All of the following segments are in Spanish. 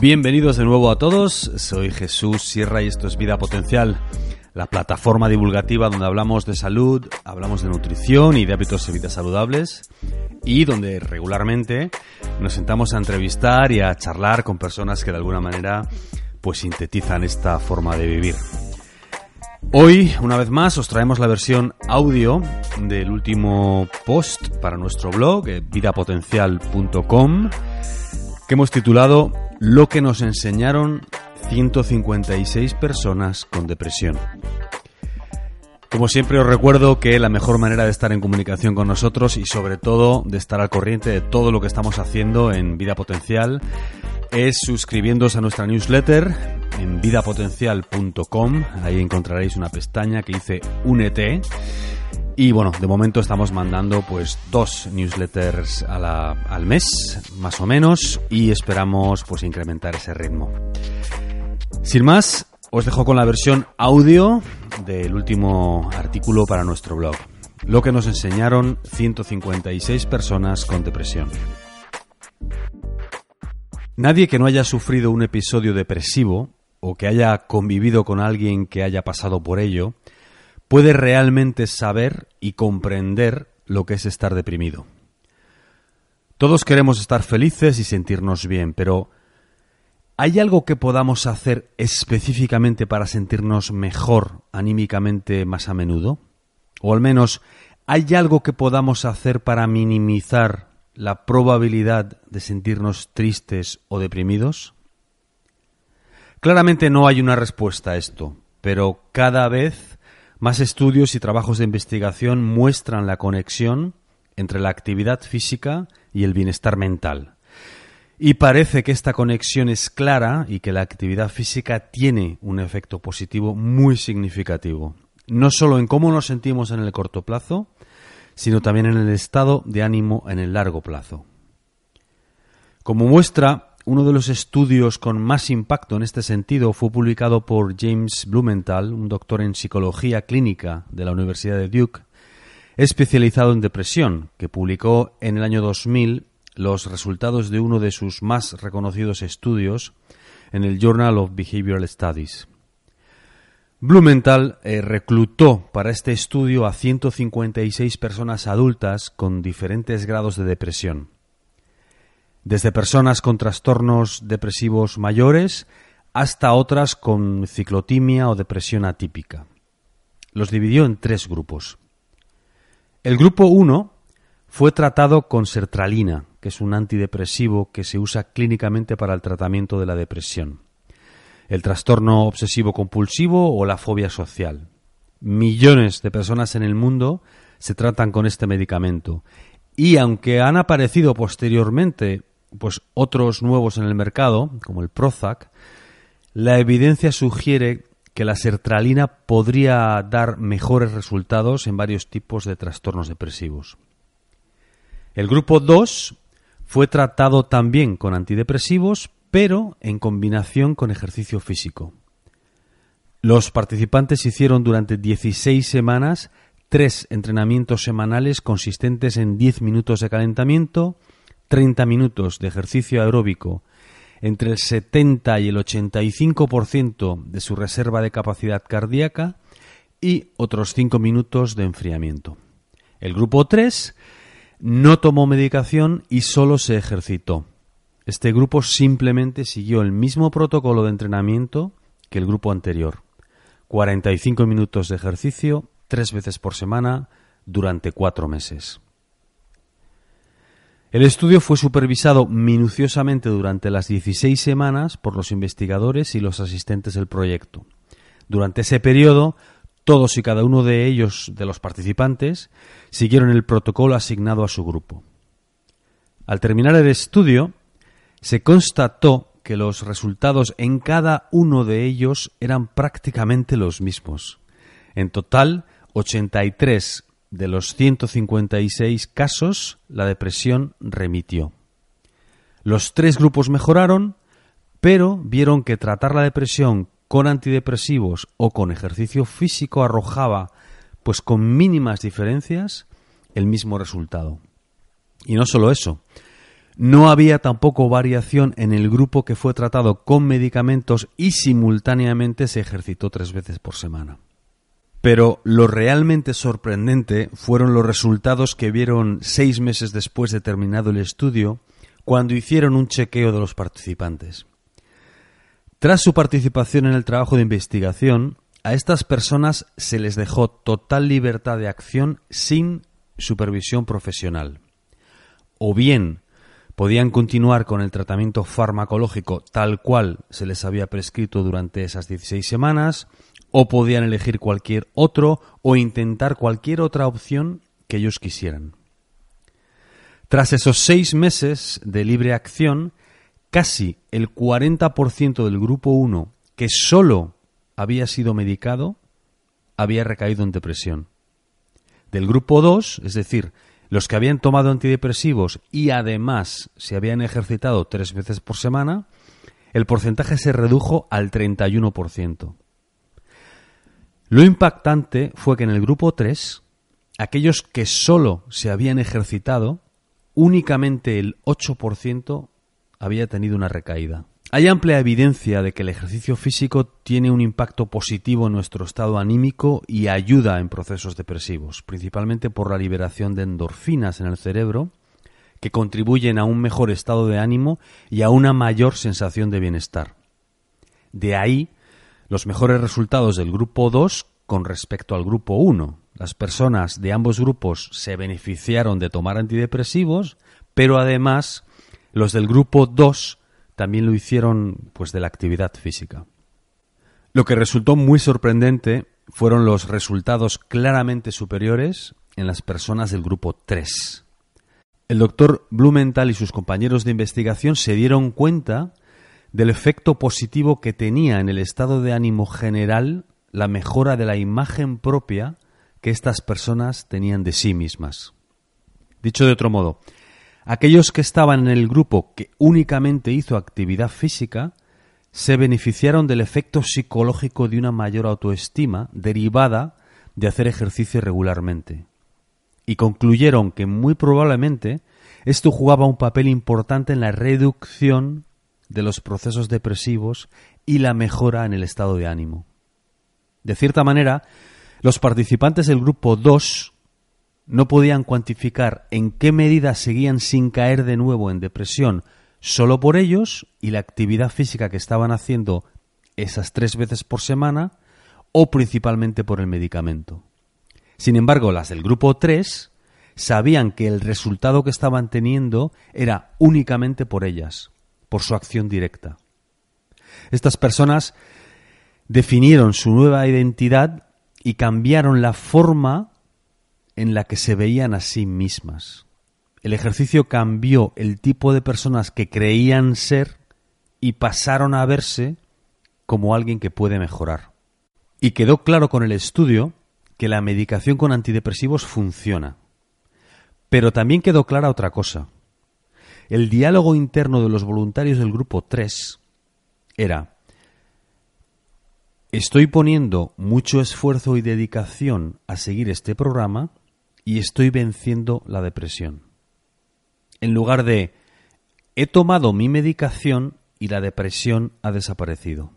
Bienvenidos de nuevo a todos, soy Jesús Sierra y esto es Vida Potencial, la plataforma divulgativa donde hablamos de salud, hablamos de nutrición y de hábitos de vida saludables y donde regularmente nos sentamos a entrevistar y a charlar con personas que de alguna manera pues sintetizan esta forma de vivir. Hoy, una vez más, os traemos la versión audio del último post para nuestro blog, eh, vidapotencial.com, que hemos titulado Lo que nos enseñaron 156 personas con depresión. Como siempre os recuerdo que la mejor manera de estar en comunicación con nosotros y sobre todo de estar al corriente de todo lo que estamos haciendo en Vida Potencial es suscribiéndose a nuestra newsletter en vidapotencial.com. Ahí encontraréis una pestaña que dice Únete. Y bueno, de momento estamos mandando pues dos newsletters al mes, más o menos, y esperamos pues incrementar ese ritmo. Sin más, os dejo con la versión audio del último artículo para nuestro blog. Lo que nos enseñaron 156 personas con depresión. Nadie que no haya sufrido un episodio depresivo o que haya convivido con alguien que haya pasado por ello puede realmente saber y comprender lo que es estar deprimido. Todos queremos estar felices y sentirnos bien, pero ¿hay algo que podamos hacer específicamente para sentirnos mejor anímicamente más a menudo? O al menos, ¿hay algo que podamos hacer para minimizar la probabilidad de sentirnos tristes o deprimidos? Claramente no hay una respuesta a esto, pero cada vez más estudios y trabajos de investigación muestran la conexión entre la actividad física y el bienestar mental. Y parece que esta conexión es clara y que la actividad física tiene un efecto positivo muy significativo, no solo en cómo nos sentimos en el corto plazo, sino también en el estado de ánimo en el largo plazo. Como muestra, uno de los estudios con más impacto en este sentido fue publicado por James Blumenthal, un doctor en psicología clínica de la Universidad de Duke, especializado en depresión, que publicó en el año 2000 los resultados de uno de sus más reconocidos estudios en el Journal of Behavioral Studies. Blumenthal eh, reclutó para este estudio a 156 personas adultas con diferentes grados de depresión, desde personas con trastornos depresivos mayores hasta otras con ciclotimia o depresión atípica. Los dividió en tres grupos. El grupo 1 fue tratado con sertralina, que es un antidepresivo que se usa clínicamente para el tratamiento de la depresión el trastorno obsesivo compulsivo o la fobia social. Millones de personas en el mundo se tratan con este medicamento y aunque han aparecido posteriormente pues otros nuevos en el mercado, como el Prozac, la evidencia sugiere que la sertralina podría dar mejores resultados en varios tipos de trastornos depresivos. El grupo 2 fue tratado también con antidepresivos, pero en combinación con ejercicio físico. Los participantes hicieron durante 16 semanas tres entrenamientos semanales consistentes en 10 minutos de calentamiento, 30 minutos de ejercicio aeróbico, entre el 70 y el 85% de su reserva de capacidad cardíaca y otros 5 minutos de enfriamiento. El grupo 3 no tomó medicación y solo se ejercitó. Este grupo simplemente siguió el mismo protocolo de entrenamiento que el grupo anterior. 45 minutos de ejercicio tres veces por semana durante cuatro meses. El estudio fue supervisado minuciosamente durante las 16 semanas por los investigadores y los asistentes del proyecto. Durante ese periodo, todos y cada uno de ellos, de los participantes, siguieron el protocolo asignado a su grupo. Al terminar el estudio, se constató que los resultados en cada uno de ellos eran prácticamente los mismos. En total, 83 de los 156 casos la depresión remitió. Los tres grupos mejoraron, pero vieron que tratar la depresión con antidepresivos o con ejercicio físico arrojaba, pues con mínimas diferencias, el mismo resultado. Y no solo eso, No había tampoco variación en el grupo que fue tratado con medicamentos y simultáneamente se ejercitó tres veces por semana. Pero lo realmente sorprendente fueron los resultados que vieron seis meses después de terminado el estudio, cuando hicieron un chequeo de los participantes. Tras su participación en el trabajo de investigación, a estas personas se les dejó total libertad de acción sin supervisión profesional. O bien podían continuar con el tratamiento farmacológico tal cual se les había prescrito durante esas 16 semanas, o podían elegir cualquier otro o intentar cualquier otra opción que ellos quisieran. Tras esos seis meses de libre acción, casi el 40% del grupo 1 que solo había sido medicado había recaído en depresión. Del grupo 2, es decir, los que habían tomado antidepresivos y además se habían ejercitado tres veces por semana, el porcentaje se redujo al 31%. Lo impactante fue que en el grupo 3, aquellos que solo se habían ejercitado, únicamente el 8% había tenido una recaída. Hay amplia evidencia de que el ejercicio físico tiene un impacto positivo en nuestro estado anímico y ayuda en procesos depresivos, principalmente por la liberación de endorfinas en el cerebro, que contribuyen a un mejor estado de ánimo y a una mayor sensación de bienestar. De ahí los mejores resultados del grupo 2 con respecto al grupo 1. Las personas de ambos grupos se beneficiaron de tomar antidepresivos, pero además los del grupo 2 también lo hicieron pues de la actividad física. Lo que resultó muy sorprendente fueron los resultados claramente superiores en las personas del grupo 3. El doctor Blumenthal y sus compañeros de investigación se dieron cuenta del efecto positivo que tenía en el estado de ánimo general la mejora de la imagen propia que estas personas tenían de sí mismas. Dicho de otro modo, aquellos que estaban en el grupo que únicamente hizo actividad física se beneficiaron del efecto psicológico de una mayor autoestima derivada de hacer ejercicio regularmente. Y concluyeron que muy probablemente esto jugaba un papel importante en la reducción de los procesos depresivos y la mejora en el estado de ánimo. De cierta manera, los participantes del grupo 2 no podían cuantificar en qué medida seguían sin caer de nuevo en depresión solo por ellos y la actividad física que estaban haciendo esas tres veces por semana o principalmente por el medicamento. Sin embargo, las del grupo 3 sabían que el resultado que estaban teniendo era únicamente por ellas por su acción directa. Estas personas definieron su nueva identidad y cambiaron la forma en la que se veían a sí mismas. El ejercicio cambió el tipo de personas que creían ser y pasaron a verse como alguien que puede mejorar. Y quedó claro con el estudio que la medicación con antidepresivos funciona. Pero también quedó clara otra cosa. El diálogo interno de los voluntarios del grupo 3 era, estoy poniendo mucho esfuerzo y dedicación a seguir este programa y estoy venciendo la depresión. En lugar de, he tomado mi medicación y la depresión ha desaparecido.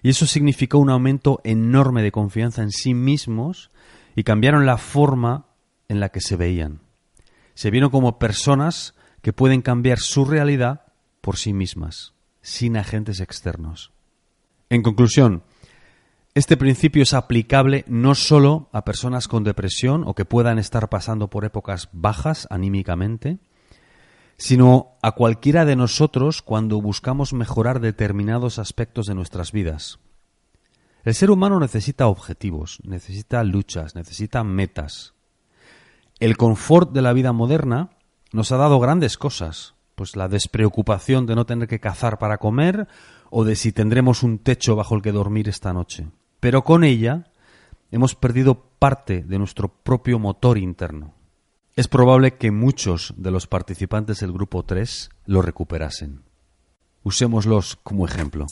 Y eso significó un aumento enorme de confianza en sí mismos y cambiaron la forma en la que se veían se vieron como personas que pueden cambiar su realidad por sí mismas, sin agentes externos. En conclusión, este principio es aplicable no solo a personas con depresión o que puedan estar pasando por épocas bajas anímicamente, sino a cualquiera de nosotros cuando buscamos mejorar determinados aspectos de nuestras vidas. El ser humano necesita objetivos, necesita luchas, necesita metas. El confort de la vida moderna nos ha dado grandes cosas, pues la despreocupación de no tener que cazar para comer o de si tendremos un techo bajo el que dormir esta noche. Pero con ella hemos perdido parte de nuestro propio motor interno. Es probable que muchos de los participantes del grupo 3 lo recuperasen. Usémoslos como ejemplo.